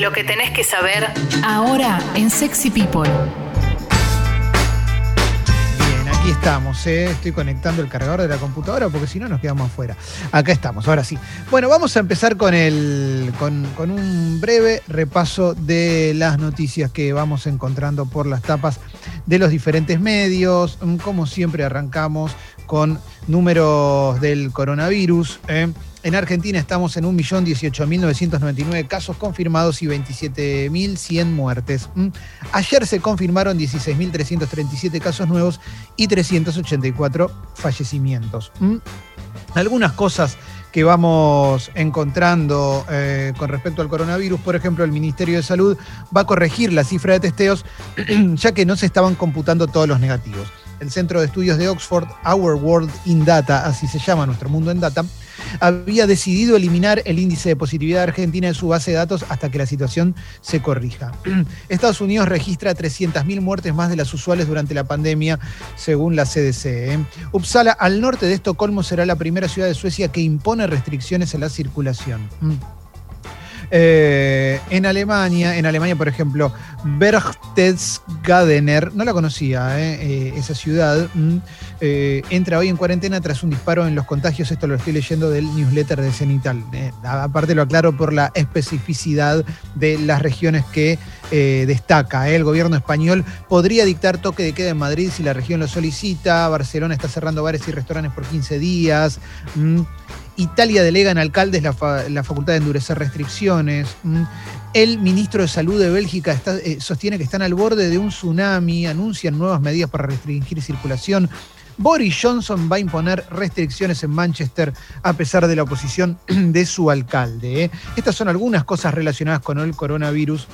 Lo que tenés que saber ahora en Sexy People. Bien, aquí estamos. ¿eh? Estoy conectando el cargador de la computadora porque si no nos quedamos afuera. Acá estamos, ahora sí. Bueno, vamos a empezar con, el, con, con un breve repaso de las noticias que vamos encontrando por las tapas de los diferentes medios. Como siempre, arrancamos con números del coronavirus. ¿eh? En Argentina estamos en 1.018.999 casos confirmados y 27.100 muertes. Ayer se confirmaron 16.337 casos nuevos y 384 fallecimientos. Algunas cosas que vamos encontrando eh, con respecto al coronavirus, por ejemplo, el Ministerio de Salud va a corregir la cifra de testeos ya que no se estaban computando todos los negativos. El Centro de Estudios de Oxford, Our World in Data, así se llama nuestro mundo en data, había decidido eliminar el índice de positividad Argentina de su base de datos hasta que la situación se corrija. Estados Unidos registra 300.000 muertes más de las usuales durante la pandemia, según la CDC. ¿eh? Uppsala, al norte de Estocolmo, será la primera ciudad de Suecia que impone restricciones a la circulación. Eh, en Alemania, en Alemania, por ejemplo, Berchtesgadener, no la conocía, eh, eh, esa ciudad, mm, entra hoy en cuarentena tras un disparo en los contagios. Esto lo estoy leyendo del newsletter de Cenital. Aparte lo aclaro por la especificidad de las regiones que destaca. El gobierno español podría dictar toque de queda en Madrid si la región lo solicita. Barcelona está cerrando bares y restaurantes por 15 días. Mm. Italia delega en alcaldes la, fa- la facultad de endurecer restricciones. Mm. El ministro de Salud de Bélgica eh, sostiene que están al borde de un tsunami, anuncian nuevas medidas para restringir circulación. Boris Johnson va a imponer restricciones en Manchester a pesar de la oposición de su alcalde. ¿eh? Estas son algunas cosas relacionadas con el coronavirus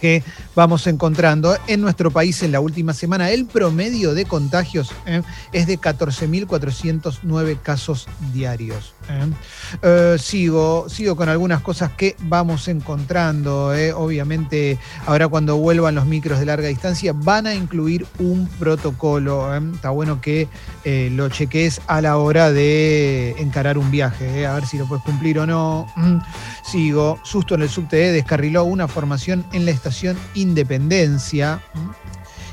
que vamos encontrando en nuestro país en la última semana. El promedio de contagios ¿eh? es de 14.409 casos diarios. ¿eh? Eh, sigo, sigo con algunas cosas que vamos encontrando. Obviamente, ahora cuando vuelvan los micros de larga distancia, van a incluir un protocolo. Está bueno que lo cheques a la hora de encarar un viaje, a ver si lo puedes cumplir o no. Sigo, susto en el subte, descarriló una formación en la estación Independencia.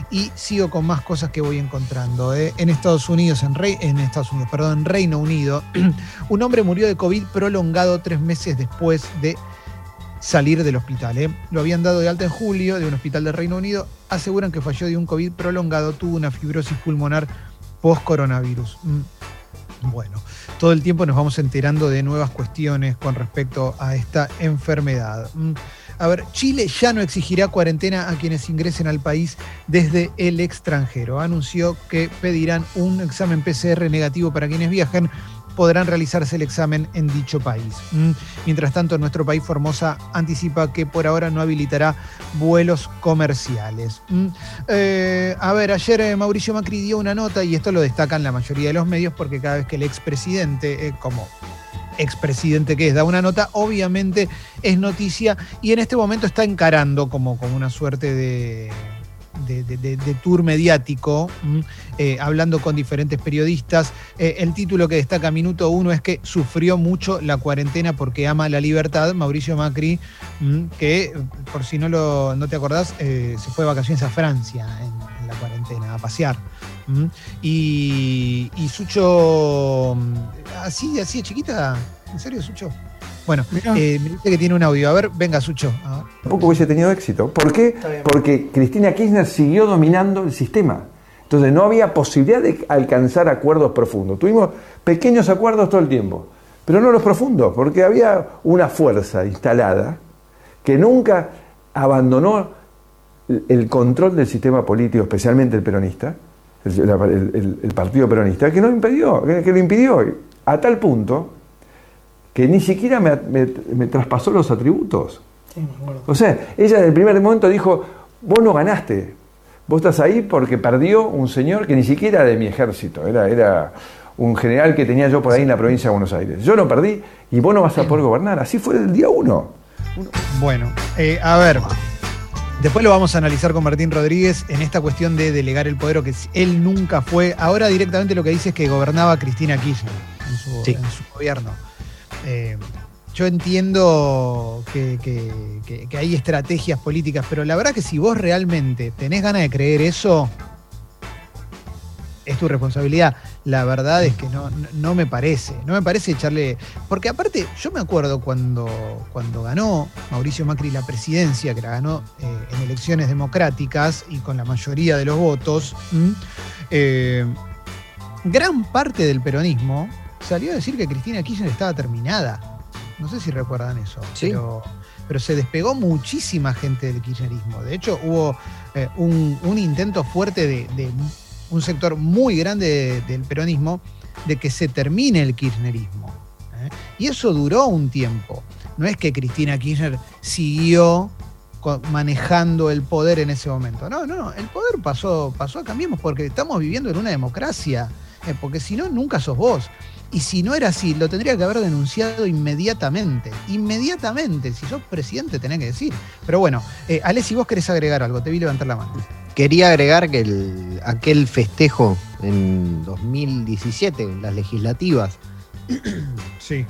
Y sigo con más cosas que voy encontrando. ¿eh? En Estados Unidos, en Estados Unidos, perdón, en Reino Unido, un hombre murió de COVID prolongado tres meses después de salir del hospital. ¿eh? Lo habían dado de alta en julio de un hospital del Reino Unido. Aseguran que falló de un COVID prolongado, tuvo una fibrosis pulmonar post-coronavirus. Bueno, todo el tiempo nos vamos enterando de nuevas cuestiones con respecto a esta enfermedad. Mm. A ver, Chile ya no exigirá cuarentena a quienes ingresen al país desde el extranjero. Anunció que pedirán un examen PCR negativo para quienes viajen. Podrán realizarse el examen en dicho país. Mm. Mientras tanto, nuestro país Formosa anticipa que por ahora no habilitará vuelos comerciales. Mm. Eh, a ver, ayer eh, Mauricio Macri dio una nota y esto lo destacan la mayoría de los medios porque cada vez que el expresidente, eh, como expresidente que es, da una nota, obviamente es noticia y en este momento está encarando como, como una suerte de, de, de- de- tour mediático, ¿m? eh, hablando con diferentes periodistas. Eh, el título que destaca Minuto Uno es que sufrió mucho la cuarentena porque ama la libertad. Mauricio Macri, ¿m? que por si no, lo, no te acordás, eh, se fue de vacaciones a Francia en, la cuarentena, a pasear. ¿m? Y, y Sucho, así, así de chiquita, ¿en serio, Sucho? Bueno, eh, me dice que tiene un audio. A ver, venga, Sucho. Tampoco hubiese tenido éxito. ¿Por qué? Porque Cristina Kirchner siguió dominando el sistema. Entonces no había posibilidad de alcanzar acuerdos profundos. Tuvimos pequeños acuerdos todo el tiempo, pero no los profundos, porque había una fuerza instalada que nunca abandonó el- control del sistema político, especialmente el peronista, el, la- el- el- el partido peronista, que no impidió, que, que lo impidió, a tal punto que ni siquiera me, me- me traspasó los atributos. O sea, ella en el primer momento dijo, vos no ganaste, vos estás ahí porque perdió un señor que ni siquiera era de mi ejército, era, era un general que tenía yo por ahí en la provincia de Buenos Aires. Yo no perdí y vos no vas a poder gobernar. Así fue el día uno. Bueno, eh, a ver. Después lo vamos a analizar con Martín Rodríguez en esta cuestión de delegar el poder, o que él nunca fue. Ahora directamente lo que dice es que gobernaba Cristina Kirchner en su, Sí. en su gobierno. Eh, yo entiendo que, hay estrategias políticas, pero la verdad que si vos realmente tenés ganas de creer eso, es tu responsabilidad. La verdad es que no, me parece. No me parece echarle. Porque aparte, yo me acuerdo cuando, cuando ganó Mauricio Macri la presidencia, que la ganó eh, en elecciones democráticas y con la mayoría de los votos, eh, gran parte del peronismo salió a decir que Cristina Kirchner estaba terminada. No sé si recuerdan eso. Sí. Pero, pero se despegó muchísima gente del kirchnerismo. De hecho, hubo eh, un, un intento fuerte de, de un sector muy grande de- del peronismo de que se termine el kirchnerismo. ¿eh? Y eso duró un tiempo. No es que Cristina Kirchner siguió manejando el poder en ese momento. No, no, no. El poder pasó, pasó a Cambiemos porque estamos viviendo en una democracia. ¿eh? Porque si no, nunca sos vos. Y si no era así, lo tendría que haber denunciado inmediatamente. Inmediatamente. Si sos presidente, tenés que decir. Pero bueno, eh, Ale, si vos querés agregar algo, te vi levantar la mano. Quería agregar que el- aquel festejo en 2017, en las legislativas, Sí.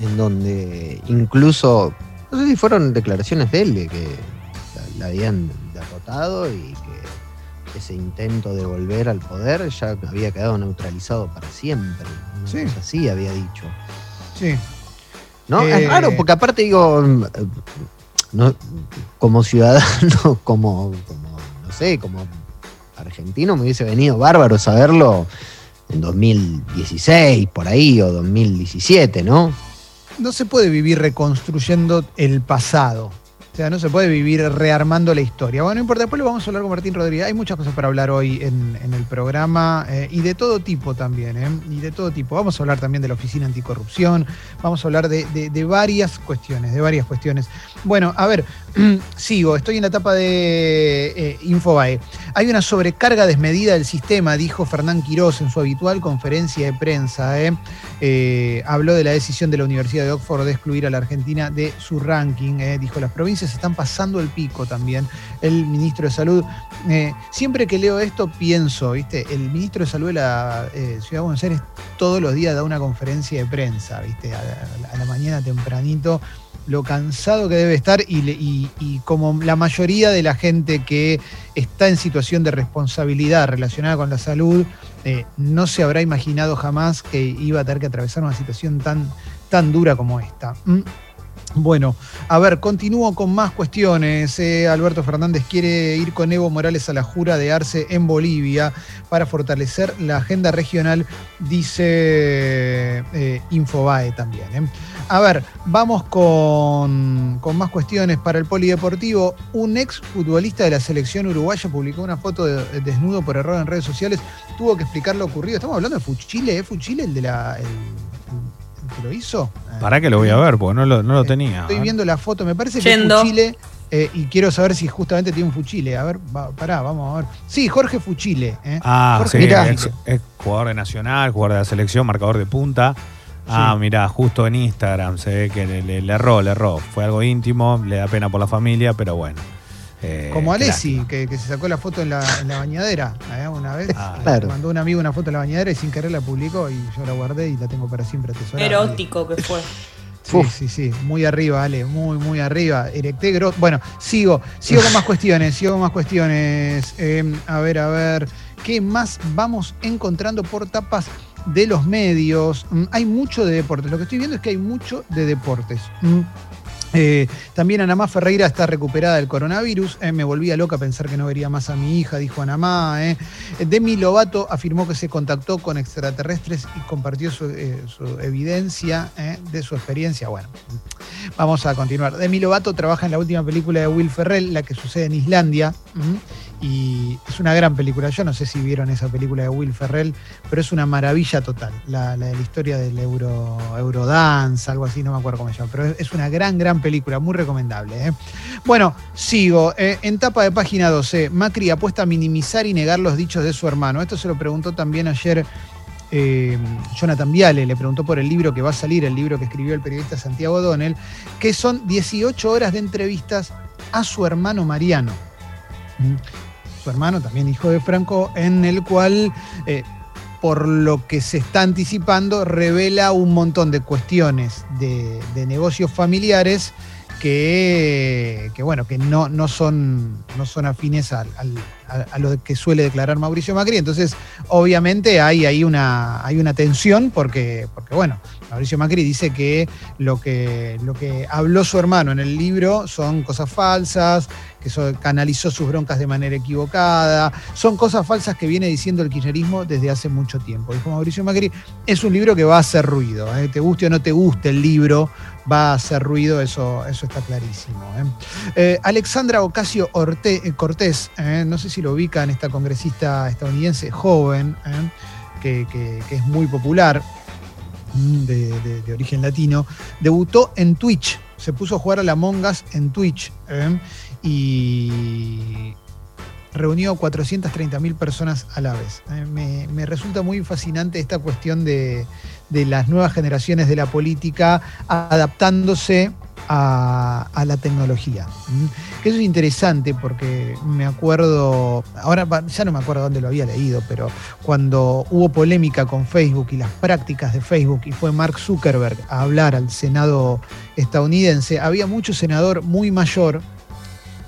en donde incluso, no sé si fueron declaraciones de él, de que la, la habían derrotado y ese intento de volver al poder ya había quedado neutralizado para siempre. Sí. cosa así había dicho. Sí. ¿No? Eh, Es raro, porque aparte digo, mm, no, como ciudadano, como, como, no sé, como argentino, me hubiese venido bárbaro saberlo en 2016, por ahí, o 2017, ¿no? no se puede vivir reconstruyendo el pasado. O sea, no se puede vivir rearmando la historia. Bueno, no importa, después lo vamos a hablar con Martín Rodríguez. Hay muchas cosas para hablar hoy en, el programa eh, y de todo tipo también, ¿eh? Y de todo tipo. Vamos a hablar también de la Oficina Anticorrupción, vamos a hablar de, varias cuestiones, de varias cuestiones. Bueno, a ver, sigo, estoy en la etapa de eh, Infobae. Hay una sobrecarga desmedida del sistema, dijo Fernán Quirós en su habitual conferencia de prensa. ¿eh? Habló de la decisión de la Universidad de Oxford de excluir a la Argentina de su ranking. Dijo, las provincias están pasando el pico también. El ministro de Salud. eh, siempre que leo esto pienso, ¿viste? El ministro de Salud de la eh, Ciudad de Buenos Aires todos los días da una conferencia de prensa, ¿viste? A la, mañana tempranito lo cansado que debe estar y como la mayoría de la gente que está en situación de responsabilidad relacionada con la salud, eh, no se habrá imaginado jamás que iba a tener que atravesar una situación tan, tan dura como esta. ¿Mm? Bueno, a ver, continúo con más cuestiones. Eh, Alberto Fernández quiere ir con Evo Morales a la jura de Arce en Bolivia para fortalecer la agenda regional, dice eh, Infobae también. ¿eh? A ver, vamos con, con más cuestiones para el polideportivo. Un ex futbolista de la selección uruguaya publicó una foto de, de desnudo por error en redes sociales. Tuvo que explicar lo ocurrido. Estamos hablando de Fuchile, ¿eh? Fuchile, el de la. Que lo hizo. ¿Para que lo voy a ver? Porque no lo, no lo tenía. Estoy viendo la foto, me parece que Yendo. es Fuchile. eh, y quiero saber si justamente tiene un Fuchile. A ver, va- pará, vamos a ver. Sí, Jorge Fuchile. ¿eh? Ah, Jorge sí, Mirá. es, es jugador de Nacional, jugador de la selección, marcador de punta. Ah, Sí. mirá, justo en Instagram se ve que le, le- le erró, le erró. Fue algo íntimo, le da pena por la familia, pero bueno. Eh, Como Alessi, que, que se sacó la foto en la, en la bañadera ¿eh? una vez. Ah, eh, claro. Mandó un amigo una foto en la bañadera y sin querer la publicó y yo la guardé y la tengo para siempre atesorada. Erótico que fue. Sí, Uf. sí, sí, muy arriba, Ale, muy, muy arriba. Erecté gro- Bueno, sigo, sigo con más cuestiones, sigo con más cuestiones. Eh, a ver, a ver, ¿qué más vamos encontrando por tapas de los medios? Mm, hay mucho de deportes, lo que estoy viendo es que hay mucho de deportes. Mm. Eh, también Anamá Ferreira está recuperada del coronavirus. Eh, me volvía loca pensar que no vería más a mi hija, dijo Anamá. eh. Demi Lovato afirmó que se contactó con extraterrestres y compartió su, eh, su evidencia eh, de su experiencia. Bueno, vamos a continuar. Demi Lovato trabaja en la última película de Will Ferrell, la que sucede en Islandia. Y es una gran película. Yo no sé si vieron esa película de Will Ferrell, pero es una maravilla total. La, de la historia del Euro, Eurodance, algo así, no me acuerdo cómo se llama. Pero es- una gran, gran película, muy recomendable. ¿eh? Bueno, sigo. Eh, en tapa de página 12, Macri apuesta a minimizar y negar los dichos de su hermano. Esto se lo preguntó también ayer eh, Jonathan Viale, le preguntó por el libro que va a salir, el libro que escribió el periodista Santiago Donel, que son 18 horas de entrevistas a su hermano Mariano. Su hermano, también hijo de Franco, en el cual eh, por lo que se está anticipando, revela un montón de cuestiones de, negocios familiares que, que, bueno, que no, no, son, no son afines a, lo que suele declarar Mauricio Macri. Entonces, obviamente hay una, hay una tensión porque, porque, bueno, Mauricio Macri dice que lo, que lo que habló su hermano en el libro son cosas falsas, que canalizó sus broncas de manera equivocada, son cosas falsas que viene diciendo el kirchnerismo desde hace mucho tiempo. Dijo Mauricio Macri, es un libro que va a hacer ruido, ¿eh? te guste o no te guste el libro, va a hacer ruido, eso, eso está clarísimo. ¿eh? Eh, Alexandra Ocasio Cortés, no sé si lo ubican, esta congresista estadounidense joven, que, que, es muy popular, de, de, origen latino, debutó en Twitch, se puso a jugar a la Mongas en Twitch y reunió 430 mil personas a la vez. Me, me, resulta muy fascinante esta cuestión de, de las nuevas generaciones de la política adaptándose a, a, la tecnología. Que eso es interesante porque me acuerdo, ahora ya no me acuerdo dónde lo había leído, pero cuando hubo polémica con Facebook y las prácticas de Facebook y fue Mark Zuckerberg a hablar al Senado estadounidense, había mucho senador muy mayor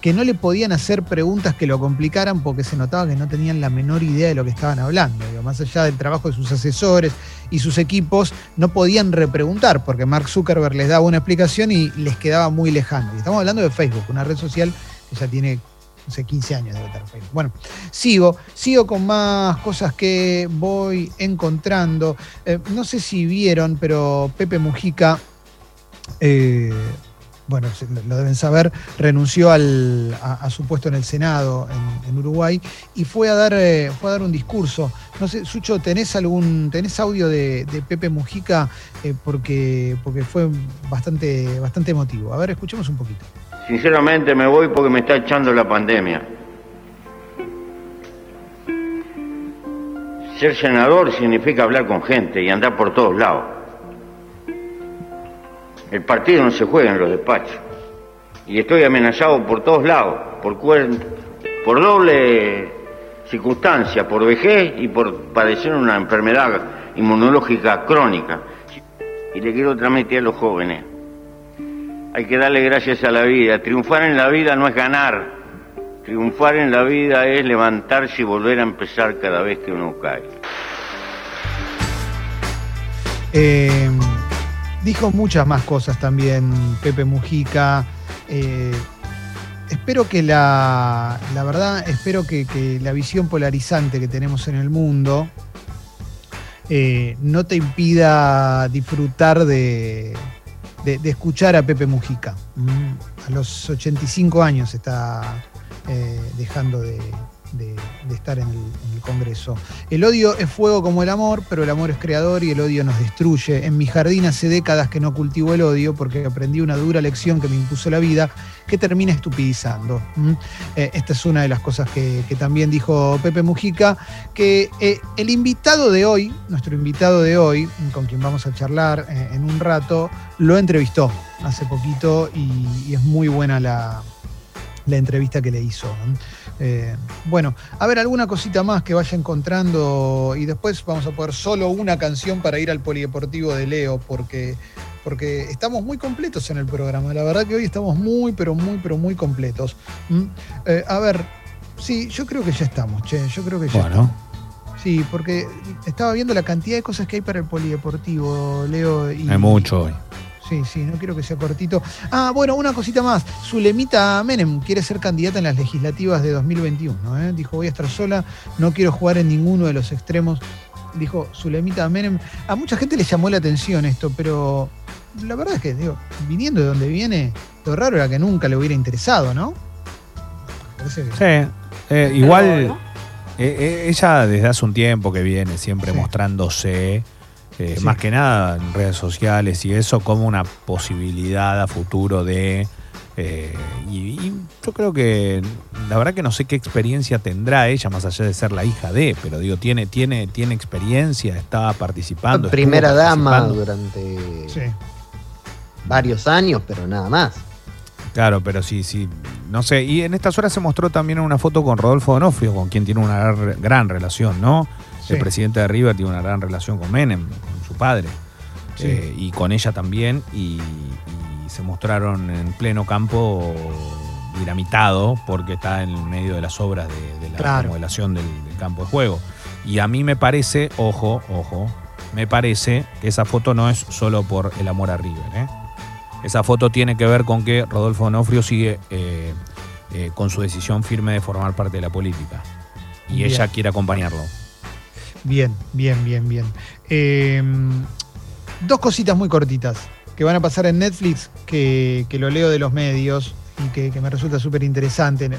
que no le podían hacer preguntas que lo complicaran porque se notaba que no tenían la menor idea de lo que estaban hablando. Más allá del trabajo de sus asesores y sus equipos, no podían repreguntar porque Mark Zuckerberg les daba una explicación y les quedaba muy lejano. Y estamos hablando de Facebook, una red social que ya tiene no sé, 15 años de estar Facebook. Bueno, sigo, sigo con más cosas que voy encontrando. Eh, no sé si vieron, pero Pepe Mujica eh, bueno, lo deben saber, renunció al, a, su puesto en el Senado en, Uruguay y fue a dar, eh, fue a dar un discurso. No sé, Sucho, ¿tenés algún, tenés audio de, de Pepe Mujica? Eh, porque, porque fue bastante, bastante emotivo. A ver, escuchemos un poquito. Sinceramente me voy porque me está echando la pandemia. Ser senador significa hablar con gente y andar por todos lados. El partido no se juega en los despachos. Y estoy amenazado por todos lados, por, por doble circunstancia, por vejez y por padecer una enfermedad inmunológica crónica. Y le quiero transmitir a los jóvenes, hay que darle gracias a la vida. Triunfar en la vida no es ganar. Triunfar en la vida es levantarse y volver a empezar cada vez que uno cae. Eh dijo muchas más cosas también Pepe Mujica. Eh, espero que la, la verdad, espero que, que, la visión polarizante que tenemos en el mundo eh, no te impida disfrutar de, de, escuchar a Pepe Mujica. Mm, a los 85 años está eh, dejando de, de, estar en el, Congreso. El odio es fuego como el amor, pero el amor es creador y el odio nos destruye. En mi jardín hace décadas que no cultivo el odio porque aprendí una dura lección que me impuso la vida que termina estupidizando. Eh, esta es una de las cosas que, también dijo Pepe Mujica, que eh, el invitado de hoy, nuestro invitado de hoy, con quien vamos a charlar eh, en un rato, lo entrevistó hace poquito y, y es muy buena la, la entrevista que le hizo. Eh, bueno, a ver, alguna cosita más que vaya encontrando y después vamos a poner solo una canción para ir al polideportivo de Leo, porque, porque estamos muy completos en el programa. La verdad que hoy estamos muy, pero muy, pero muy completos. ¿Mm? Eh, a ver, sí, yo creo que ya estamos, che, yo creo que ya bueno. estamos. Sí, porque estaba viendo la cantidad de cosas que hay para el polideportivo, Leo. Y, hay mucho hoy. Sí, sí, no quiero que sea cortito. Ah, bueno, una cosita más. Zulemita Menem quiere ser candidata en las legislativas de 2021. ¿eh? Dijo, voy a estar sola, no quiero jugar en ninguno de los extremos. Dijo Zulemita Menem. A mucha gente le llamó la atención esto, pero la verdad es que, digo, viniendo de donde viene, lo raro era que nunca le hubiera interesado, ¿no? Que... Sí, eh, igual ¿no? eh, ella desde hace un tiempo que viene siempre sí. mostrándose eh, sí. más que nada en redes sociales y eso como una posibilidad a futuro de... Eh, y, y, yo creo que la verdad que no sé qué experiencia tendrá ella más allá de ser la hija de, pero digo, tiene, tiene, tiene experiencia, está participando. Primera dama durante sí. varios años, pero nada más. Claro, pero sí, sí, no sé. Y en estas horas se mostró también una foto con Rodolfo Donofrio, con quien tiene una gran relación, ¿no? El presidente de River tiene una gran relación con Menem, con su padre, eh, y con ella también, y, se mostraron en pleno campo dinamitado porque está en medio de las obras de, la remodelación del, campo de juego. Y a mí me parece, ojo, ojo, me parece que esa foto no es solo por el amor a River. ¿eh? Esa foto tiene que ver con que Rodolfo Onofrio sigue eh, con su decisión firme de formar parte de la política. Y ella quiere acompañarlo. Bien, bien, bien, bien. Em, dos cositas muy cortitas que van a pasar en Netflix, que, que lo leo de los medios y que, me resulta súper interesante.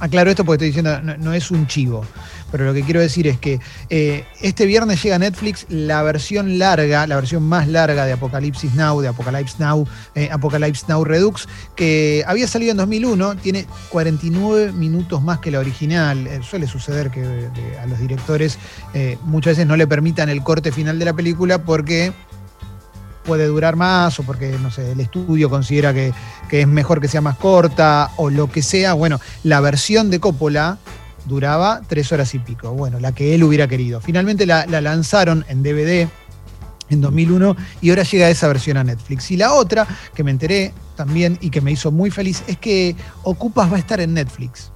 Aclaro esto porque estoy diciendo, no, es un chivo, pero lo que quiero decir es que eh, este viernes llega a Netflix la versión larga, la versión más larga de Apocalipsis Now, de Apocalypse Now, eh, Apocalypse Now Redux, que había salido en 2001, tiene 49 minutos más que la original. Eh, suele suceder que a los directores muchas veces no le permitan el corte final de la película porque puede durar más o porque, no sé, el estudio considera que, es mejor que sea más corta o lo que sea. Bueno, la versión de Coppola duraba tres horas y pico. Bueno, la que él hubiera querido. Finalmente la, lanzaron en DVD en 2001 y ahora llega esa versión a Netflix. Y la otra, que me enteré también y que me hizo muy feliz, es que Ocupas va a estar en Netflix.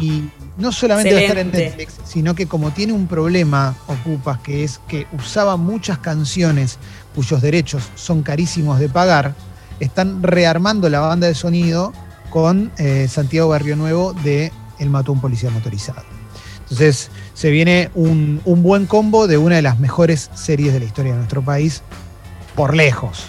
Y no solamente va a estar en Netflix, sino que como tiene un problema Ocupas, que es que usaba muchas canciones cuyos derechos son carísimos de pagar, están rearmando la banda de sonido con eh, Santiago Barrio Nuevo de El mató un policía motorizado. Entonces se viene un, buen combo de una de las mejores series de la historia de nuestro país, por lejos,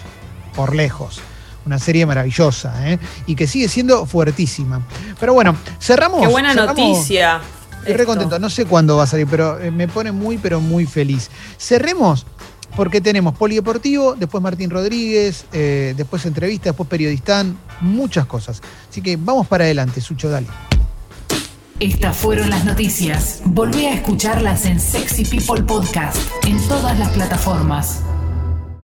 por lejos. Una serie maravillosa ¿eh? y que sigue siendo fuertísima. Pero bueno, cerramos. Qué buena noticia. Estoy re contento. No sé cuándo va a salir, pero eh, me pone muy, pero muy feliz. Cerremos porque tenemos Polideportivo, después Martín Rodríguez, eh, después entrevista, después periodistán, muchas cosas. Así que vamos para adelante, Sucho, dale. Estas fueron las noticias. Volví a escucharlas en Sexy People Podcast, en todas las plataformas.